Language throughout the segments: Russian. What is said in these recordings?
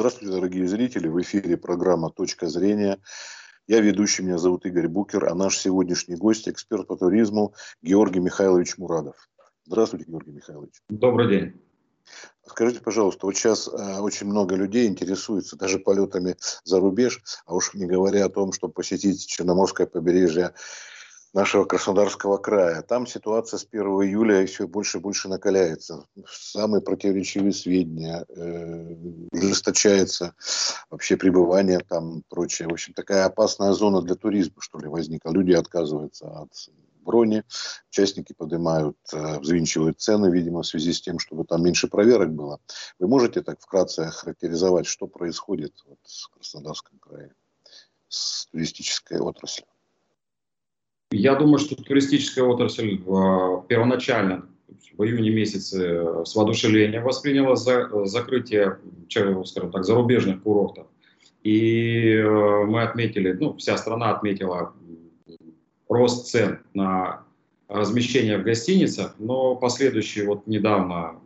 Здравствуйте, дорогие зрители. В эфире программа «Точка зрения». Я ведущий, меня зовут Игорь Букер, а наш сегодняшний гость – эксперт по туризму Георгий Михайлович Мурадов. Здравствуйте, Георгий Михайлович. Добрый день. Скажите, пожалуйста, вот сейчас э, очень много людей интересуются даже полетами за рубеж, а уж не говоря о том, чтобы посетить Черноморское побережье нашего Краснодарского края. Там ситуация с 1 июля все больше и больше накаляется. Самые противоречивые сведения, э, вообще пребывание там прочее. В общем, такая опасная зона для туризма, что ли, возникла. Люди отказываются от брони, участники поднимают, э, взвинчивают цены, видимо, в связи с тем, чтобы там меньше проверок было. Вы можете так вкратце характеризовать, что происходит вот в Краснодарском крае с туристической отраслью? Я думаю, что туристическая отрасль в, первоначально в июне месяце э, с воодушевлением восприняла за, закрытие, скажем так, зарубежных курортов. И э, мы отметили, ну, вся страна отметила рост цен на размещение в гостиницах, но последующие вот недавно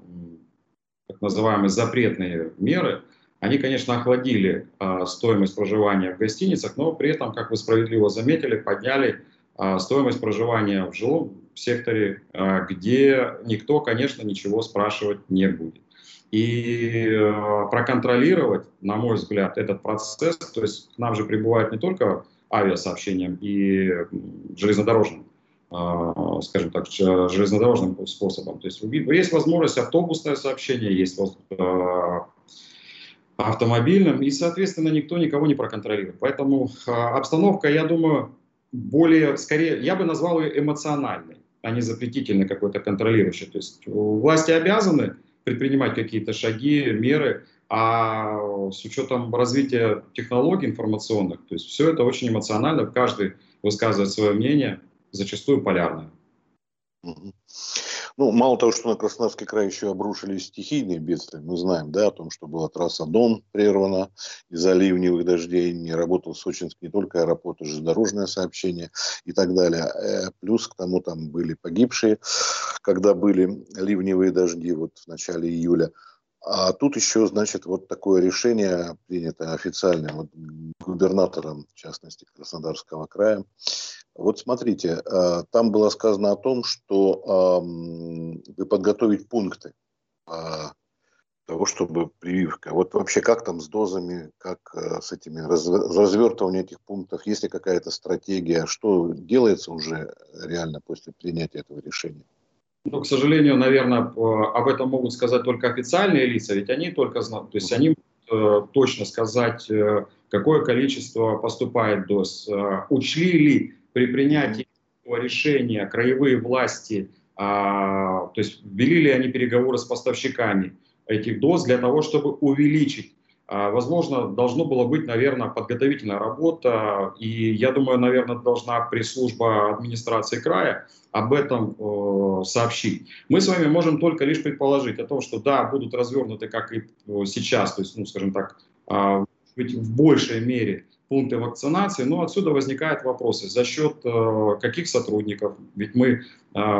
так называемые запретные меры, они, конечно, охладили э, стоимость проживания в гостиницах, но при этом, как вы справедливо заметили, подняли а, стоимость проживания в жилом секторе, а, где никто, конечно, ничего спрашивать не будет. И а, проконтролировать, на мой взгляд, этот процесс, то есть к нам же прибывает не только авиасообщением и железнодорожным, скажем так, железнодорожным способом. То есть есть возможность автобусное сообщение, есть автомобильным, и, соответственно, никто никого не проконтролирует. Поэтому обстановка, я думаю, более, скорее, я бы назвал ее эмоциональной, а не запретительной какой-то контролирующей. То есть власти обязаны предпринимать какие-то шаги, меры, а с учетом развития технологий информационных, то есть все это очень эмоционально, каждый высказывает свое мнение, зачастую полярное. Ну, мало того, что на Краснодарский край еще обрушились стихийные бедствия, мы знаем, да, о том, что была трасса Дон прервана из-за ливневых дождей, не работал Сочинск не только аэропорт, уже дорожное сообщение и так далее. Э, плюс к тому там были погибшие, когда были ливневые дожди вот в начале июля. А тут еще, значит, вот такое решение принято официально вот, губернатором, в частности, Краснодарского края, вот смотрите, э, там было сказано о том, что вы подготовить пункты того, чтобы прививка. Вот вообще как там с дозами, как э, с этими развертыванием этих пунктов, есть ли какая-то стратегия, что делается уже реально после принятия этого решения? Ну, к сожалению, наверное, об этом могут сказать только официальные лица, ведь они только знают, то есть они могут э, точно сказать, какое количество поступает доз, учли ли при принятии решения краевые власти, а, то есть вели ли они переговоры с поставщиками этих доз для того, чтобы увеличить а, Возможно, должно было быть, наверное, подготовительная работа, и я думаю, наверное, должна пресс-служба администрации края об этом э, сообщить. Мы с вами можем только лишь предположить о том, что да, будут развернуты, как и э, сейчас, то есть, ну, скажем так, э, в большей мере пункты вакцинации, но отсюда возникают вопросы, за счет э, каких сотрудников, ведь мы э,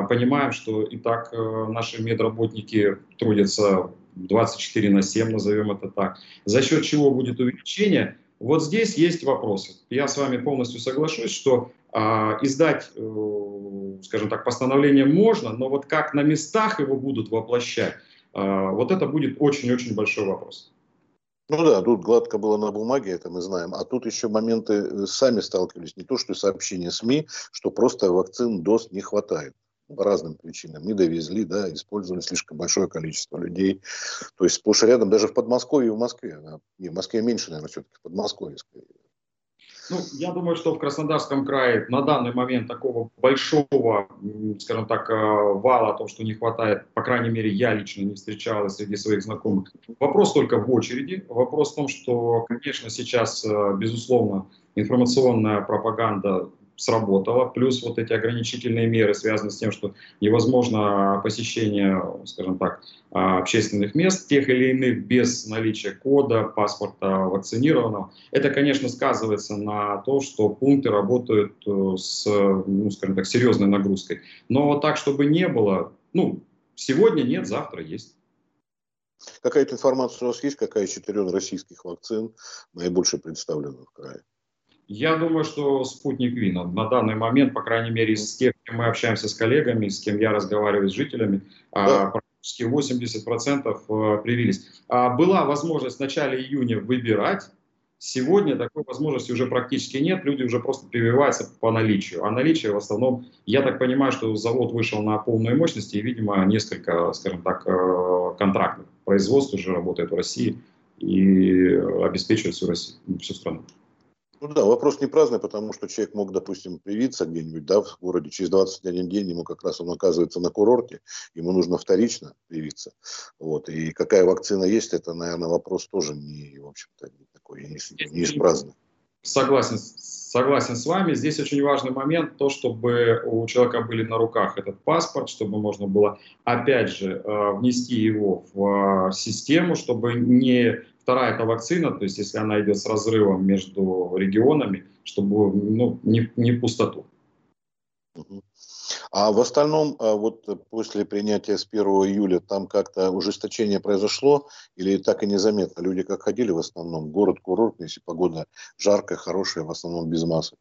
понимаем, что и так э, наши медработники трудятся 24 на 7, назовем это так, за счет чего будет увеличение, вот здесь есть вопросы. Я с вами полностью соглашусь, что э, издать, э, скажем так, постановление можно, но вот как на местах его будут воплощать, э, вот это будет очень-очень большой вопрос. Ну да, тут гладко было на бумаге, это мы знаем. А тут еще моменты э, сами сталкивались. Не то, что сообщения СМИ, что просто вакцин, доз не хватает. По разным причинам. Не довезли, да, использовали слишком большое количество людей. То есть сплошь рядом, даже в Подмосковье и в Москве. Не, в Москве меньше, наверное, все-таки в Подмосковье скорее. Ну, я думаю, что в Краснодарском крае на данный момент такого большого, скажем так, э, вала о том, что не хватает, по крайней мере, я лично не встречал среди своих знакомых. Вопрос только в очереди. Вопрос в том, что, конечно, сейчас, э, безусловно, информационная пропаганда сработало, плюс вот эти ограничительные меры связаны с тем, что невозможно посещение, скажем так, а, общественных мест тех или иных без наличия кода, паспорта вакцинированного. Это, конечно, сказывается на то, что пункты работают э, с, ну, скажем так, серьезной нагрузкой. Но так, чтобы не было, ну, сегодня нет, завтра есть. Какая-то информация у вас есть, какая из четырех российских вакцин наибольше представлена в крае? Я думаю, что спутник Ви на, данный момент, по крайней мере, из тех, кем мы общаемся с коллегами, с кем я разговариваю с жителями, а, да. практически 80% э, привились. А была возможность в начале июня выбирать, Сегодня такой возможности уже практически нет, люди уже просто прививаются по наличию. А наличие в основном, я так понимаю, что завод вышел на полную мощность и, видимо, несколько, скажем так, э, контрактных производств уже работает в России и обеспечивает всю, Россию, всю страну. Ну да, вопрос не праздный, потому что человек мог, допустим, привиться где-нибудь, да, в городе, через 21 день ему как раз он оказывается на курорте, ему нужно вторично привиться. Вот. И какая вакцина есть, это, наверное, вопрос тоже не, в общем-то, не такой, не, не из праздных. Согласен, согласен с вами. Здесь очень важный момент, то, чтобы у человека были на руках этот паспорт, чтобы можно было, опять же, э, внести его в э, систему, чтобы не Вторая – это вакцина, то есть если она идет с разрывом между регионами, чтобы ну, не, не в пустоту. А в остальном, а вот после принятия с 1 июля, там как-то ужесточение произошло или так и незаметно? Люди как ходили в основном? Город курортный, если погода жаркая, хорошая, в основном без масок.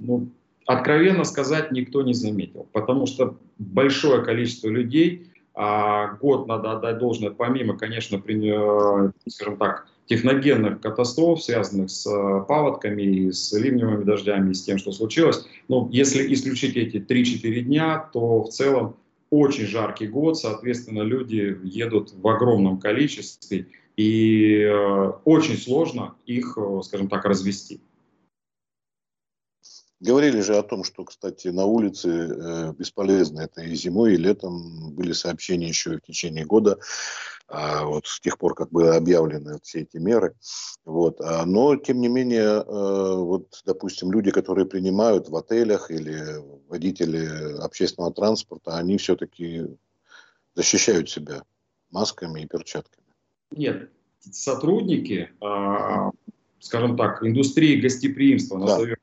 Ну, откровенно сказать, никто не заметил, потому что большое количество людей а год надо отдать должное, помимо, конечно, при, э, скажем так, техногенных катастроф, связанных с э, паводками и с ливневыми дождями, и с тем, что случилось. Но если исключить эти 3-4 дня, то в целом очень жаркий год, соответственно, люди едут в огромном количестве, и э, очень сложно их, скажем так, развести. Говорили же о том, что, кстати, на улице э, бесполезно это и зимой, и летом. Были сообщения еще и в течение года, э, вот с тех пор, как были объявлены все эти меры. Вот. А, но, тем не менее, э, вот, допустим, люди, которые принимают в отелях или водители общественного транспорта, они все-таки защищают себя масками и перчатками. Нет, сотрудники, э, скажем так, индустрии гостеприимства, назовем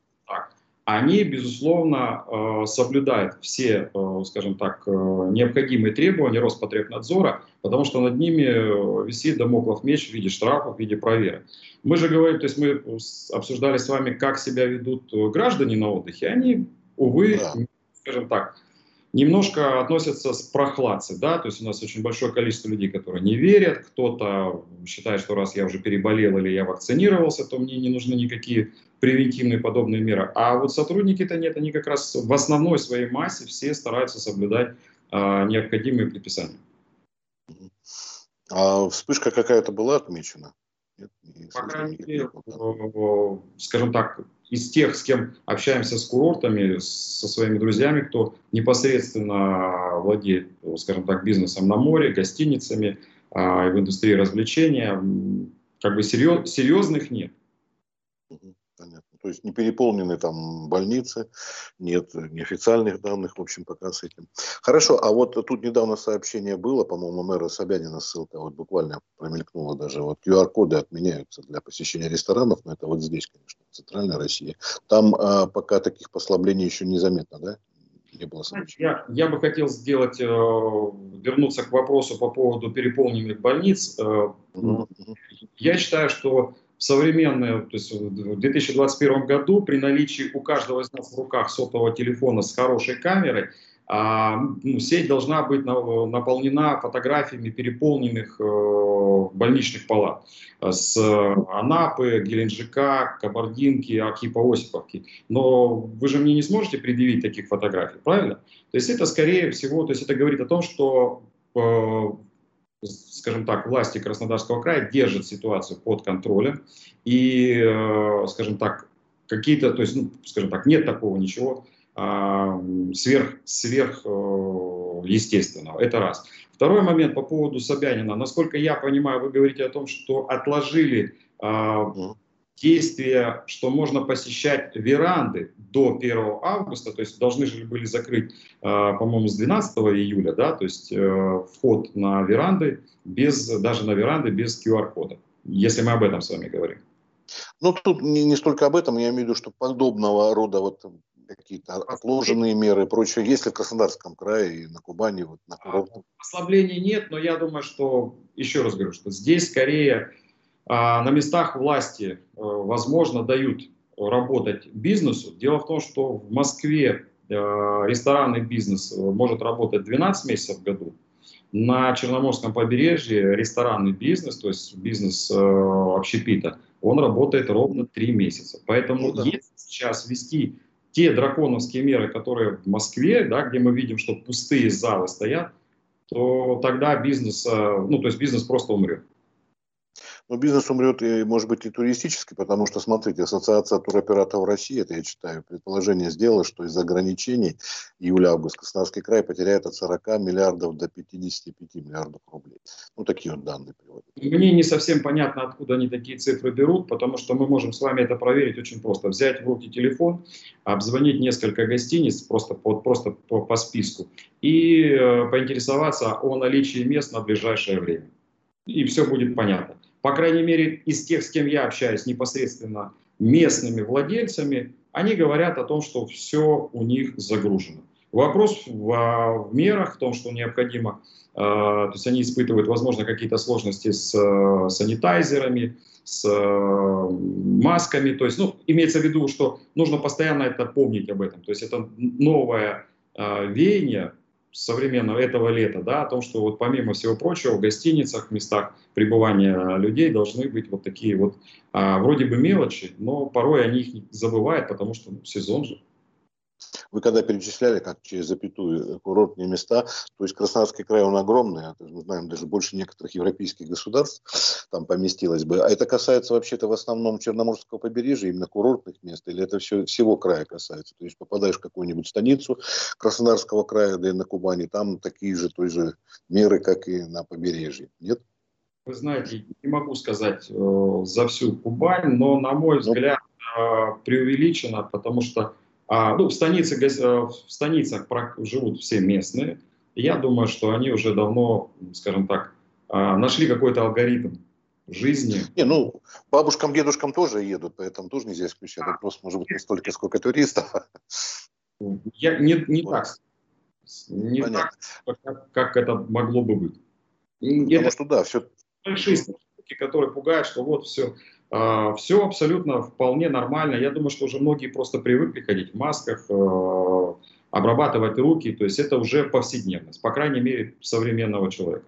они, безусловно, э, соблюдают все, э, скажем так, э, необходимые требования Роспотребнадзора, потому что над ними висит домоклов меч в виде штрафов, в виде проверок. Мы же говорим, то есть мы обсуждали с вами, как себя ведут граждане на отдыхе. Они, увы, да. скажем так, немножко относятся с прохладцей, да, то есть у нас очень большое количество людей, которые не верят, кто-то считает, что раз я уже переболел или я вакцинировался, то мне не нужны никакие превентивные подобные меры. А вот сотрудники-то нет, они как раз в основной своей массе все стараются соблюдать а, необходимые предписания. А вспышка какая-то была отмечена? Нет, По крайней мере, скажем так, из тех, с кем общаемся с курортами, со своими друзьями, кто непосредственно владеет, скажем так, бизнесом на море, гостиницами, а, в индустрии развлечения, как бы серьез, серьезных нет. Понятно. То есть не переполнены там больницы, нет неофициальных данных, в общем, пока с этим. Хорошо, а вот тут недавно сообщение было, по-моему, мэра Собянина ссылка, вот буквально промелькнула даже, вот QR-коды отменяются для посещения ресторанов, но это вот здесь, конечно, в Центральной России. Там а, пока таких послаблений еще незаметно, да? Не было я, я бы хотел сделать, э, вернуться к вопросу по поводу переполненных больниц. Э, mm-hmm. Я считаю, что современные, то есть в 2021 году при наличии у каждого из нас в руках сотового телефона с хорошей камерой, а, ну, сеть должна быть наполнена фотографиями переполненных э, больничных палат с Анапы, Геленджика, Кабардинки, Архипа Осиповки. Но вы же мне не сможете предъявить таких фотографий, правильно? То есть это скорее всего, то есть это говорит о том, что э, скажем так, власти Краснодарского края держат ситуацию под контролем и, э, скажем так, какие-то, то есть, ну, скажем так, нет такого ничего а, сверх, сверх э, естественного. Это раз. Второй момент по поводу Собянина. Насколько я понимаю, вы говорите о том, что отложили а, действия, что можно посещать веранды до 1 августа, то есть должны же были закрыть, а, по-моему, с 12 июля, да, то есть э, вход на веранды, без, даже на веранды без QR-кода, если мы об этом с вами говорим. Ну, тут не, не столько об этом, я имею в виду, что подобного рода вот какие-то отложенные меры и прочее, есть ли в Краснодарском крае и на Кубани, вот на курортах? Ослаблений нет, но я думаю, что, еще раз говорю, что здесь скорее а, на местах власти, а, возможно, дают работать бизнесу. Дело в том, что в Москве а, ресторанный бизнес может работать 12 месяцев в году, на Черноморском побережье ресторанный бизнес, то есть бизнес э, общепита, он работает ровно 3 месяца. Поэтому ну, да. если сейчас ввести те драконовские меры, которые в Москве, да, где мы видим, что пустые залы стоят, то тогда бизнес, э, ну то есть бизнес просто умрет. Но бизнес умрет, и, может быть, и туристический, потому что, смотрите, Ассоциация туроператоров России, это я читаю, предположение сделала, что из-за ограничений июля-август Краснодарский край потеряет от 40 миллиардов до 55 миллиардов рублей. Ну, такие вот данные приводят. Мне не совсем понятно, откуда они такие цифры берут, потому что мы можем с вами это проверить очень просто. Взять в руки телефон, обзвонить несколько гостиниц просто, по, просто по, по списку и э, поинтересоваться о наличии мест на ближайшее время. И все будет понятно по крайней мере, из тех, с кем я общаюсь непосредственно местными владельцами, они говорят о том, что все у них загружено. Вопрос в, в мерах, в том, что необходимо, э, то есть они испытывают, возможно, какие-то сложности с э, санитайзерами, с э, масками, то есть, ну, имеется в виду, что нужно постоянно это помнить об этом, то есть это новое э, веяние, современного этого лета, да, о том, что вот помимо всего прочего в гостиницах, местах пребывания людей должны быть вот такие вот а, вроде бы мелочи, но порой они их забывают, потому что ну, сезон же. Вы когда перечисляли, как через запятую, курортные места, то есть Краснодарский край, он огромный, а мы знаем, даже больше некоторых европейских государств там поместилось бы. А это касается вообще-то в основном Черноморского побережья, именно курортных мест, или это все, всего края касается? То есть попадаешь в какую-нибудь станицу Краснодарского края, да и на Кубани, там такие же той же меры, как и на побережье, нет? Вы знаете, не могу сказать э, за всю Кубань, но, на мой ну. взгляд, э, преувеличено, потому что а, ну, в, станице, э, в станицах живут все местные. я думаю, что они уже давно, скажем так, а, нашли какой-то алгоритм жизни. Не, ну, бабушкам, дедушкам тоже едут, поэтому тоже нельзя исключать. А. Просто может быть не столько, сколько туристов. Я, не не вот. так. Не Понятно. так, как, как это могло бы быть. Потому это что да, все... Большие статистики, которые пугают, что вот все, все абсолютно вполне нормально. Я думаю, что уже многие просто привыкли ходить в масках, э, обрабатывать руки. То есть это уже повседневность, по крайней мере, современного человека.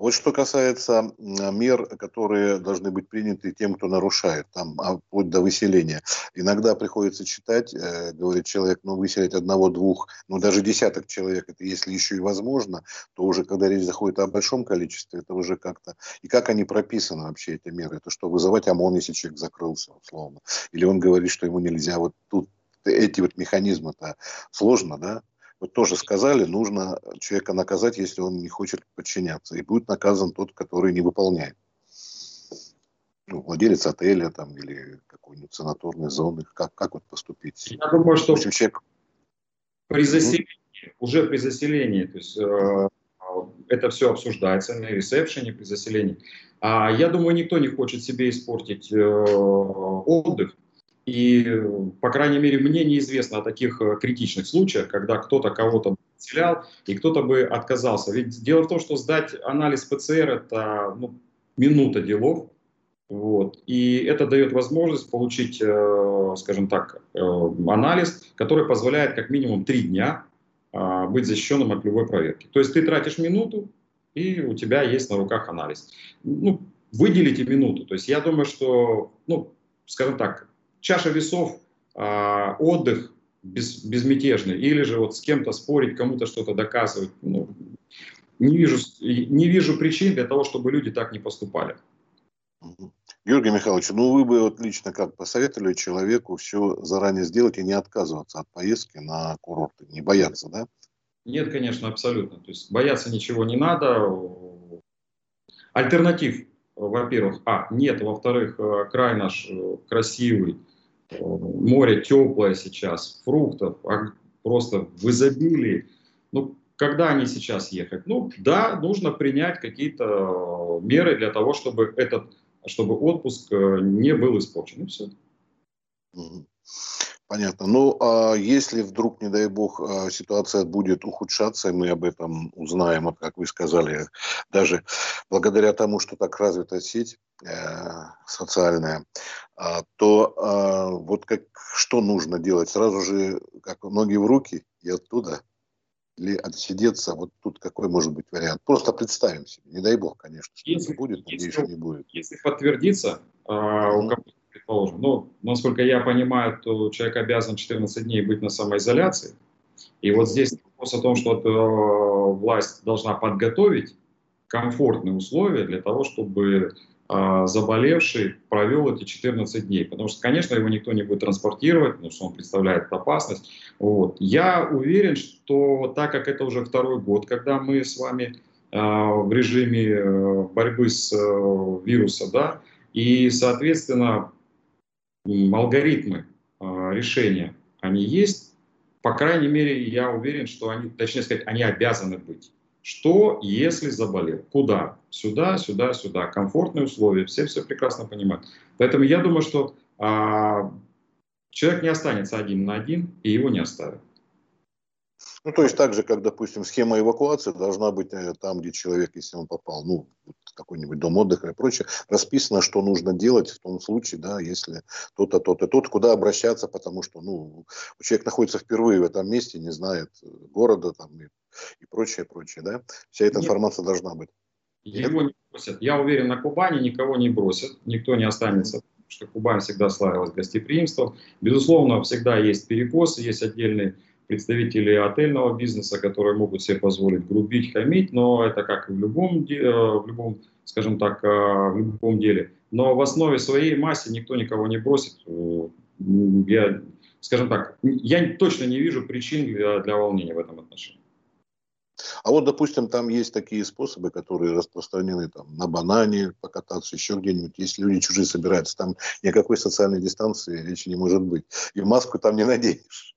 Вот что касается мер, которые должны быть приняты тем, кто нарушает, там, а, вплоть до выселения. Иногда приходится читать, э, говорит человек, ну, выселить одного-двух, ну, даже десяток человек, это если еще и возможно, то уже, когда речь заходит о большом количестве, это уже как-то... И как они прописаны вообще, эти меры? Это что, вызывать ОМОН, если человек закрылся, условно? Или он говорит, что ему нельзя? Вот тут эти вот механизмы-то сложно, да? Вот тоже сказали, нужно человека наказать, если он не хочет подчиняться. И будет наказан тот, который не выполняет. Ну, владелец отеля там, или какой-нибудь санаторной зоны. Как, как вот поступить? Я думаю, что общем, человек... при заселении, mm-hmm. уже при заселении, то есть э, это все обсуждается на ресепшене при заселении. А я думаю, никто не хочет себе испортить э, отдых. И, по крайней мере, мне неизвестно о таких э, критичных случаях, когда кто-то кого-то потерял и кто-то бы отказался. Ведь дело в том, что сдать анализ ПЦР – это ну, минута делов. Вот. И это дает возможность получить, э, скажем так, э, анализ, который позволяет как минимум три дня э, быть защищенным от любой проверки. То есть ты тратишь минуту, и у тебя есть на руках анализ. Ну, выделите минуту. То есть я думаю, что, ну, скажем так, чаша весов, э, отдых без, безмятежный, или же вот с кем-то спорить, кому-то что-то доказывать. Ну, не, вижу, не вижу причин для того, чтобы люди так не поступали. Георгий Михайлович, ну вы бы вот лично как посоветовали человеку все заранее сделать и не отказываться от поездки на курорты, не бояться, да? Нет, конечно, абсолютно. То есть бояться ничего не надо. Альтернатив, во-первых, а, нет, во-вторых, э, край наш э, красивый, море теплое сейчас, фруктов просто в изобилии. Ну, когда они сейчас ехать? Ну, да, нужно принять какие-то меры для того, чтобы этот, чтобы отпуск э, не был испорчен. И все. Понятно. Ну, а если вдруг, не дай бог, а, ситуация будет ухудшаться, мы об этом узнаем, как вы сказали, даже благодаря тому, что так развита сеть э, социальная, э, то э, вот как, что нужно делать? Сразу же, как ноги в руки и оттуда? Или отсидеться? Вот тут какой может быть вариант? Просто представим себе. Не дай бог, конечно, что если, это будет, надеюсь, если, что не будет. Если подтвердится, э, у кого предположим. Ну, насколько я понимаю, то человек обязан 14 дней быть на самоизоляции. И вот здесь вопрос о том, что э, власть должна подготовить комфортные условия для того, чтобы заболевший провел эти 14 дней. Потому что, конечно, его никто не будет транспортировать, потому что он представляет опасность. Вот. Я уверен, что так как это уже второй год, когда мы с вами э, в режиме э, борьбы с э, вирусом, да, и, соответственно, алгоритмы а, решения, они есть. По крайней мере, я уверен, что они, точнее сказать, они обязаны быть. Что, если заболел? Куда? Сюда, сюда, сюда. Комфортные условия. Все все прекрасно понимают. Поэтому я думаю, что а, человек не останется один на один, и его не оставят. Ну, то есть так же, как, допустим, схема эвакуации должна быть э, там, где человек, если он попал, ну, какой-нибудь дом отдыха и прочее, расписано, что нужно делать в том случае, да, если то-то, то-то, то-то, куда обращаться, потому что, ну, человек находится впервые в этом месте, не знает э, города там и, и прочее, прочее, да. Вся эта Нет. информация должна быть. Его не бросят. Я уверен, на Кубани никого не бросят, никто не останется что Кубань всегда славилась гостеприимством. Безусловно, всегда есть перекосы, есть отдельные представители отельного бизнеса, которые могут себе позволить грубить, хамить, но это как в любом, э, в любом скажем так, э, в любом деле. Но в основе своей массе никто никого не бросит. Я, скажем так, я точно не вижу причин для, для волнения в этом отношении. А вот, допустим, там есть такие способы, которые распространены там, на банане покататься, еще где-нибудь. Если люди чужие собираются, там никакой социальной дистанции речи не может быть. И маску там не наденешь.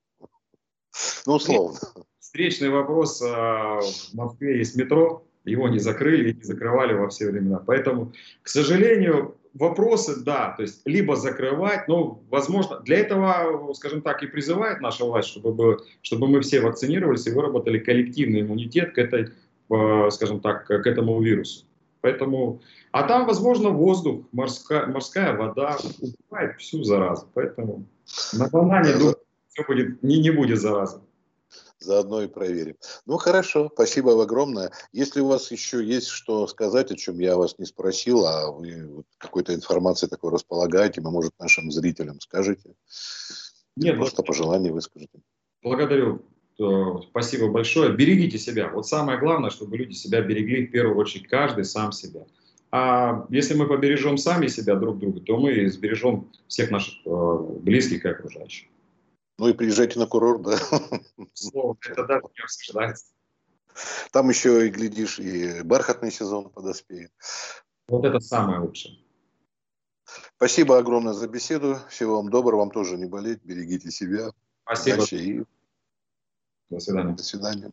Ну, условно. Встречный вопрос. А, в Москве есть метро, его не закрыли и не закрывали во все времена. Поэтому, к сожалению, вопросы, да, то есть либо закрывать, но, возможно, для этого, скажем так, и призывает наша власть, чтобы, чтобы мы все вакцинировались и выработали коллективный иммунитет к этой, а, скажем так, к этому вирусу. Поэтому, а там, возможно, воздух, морская, морская вода убивает всю заразу. Поэтому на банане, думаю, все будет, не, не будет заразы. Заодно и проверим. Ну, хорошо, спасибо вам огромное. Если у вас еще есть что сказать, о чем я вас не спросил, а вы какой-то информацией такой располагаете, мы, может, нашим зрителям скажете? Нет, просто пожелание выскажите. Благодарю. Спасибо большое. Берегите себя. Вот самое главное, чтобы люди себя берегли в первую очередь, каждый сам себя. А если мы побережем сами себя друг друга, то мы сбережем всех наших э, близких и окружающих. Ну и приезжайте на курорт, да. Слово, это даже не обсуждается. Там еще и, глядишь, и бархатный сезон подоспеет. Вот это самое лучшее. Спасибо огромное за беседу. Всего вам доброго. Вам тоже не болеть. Берегите себя. Спасибо. И... До свидания. До свидания.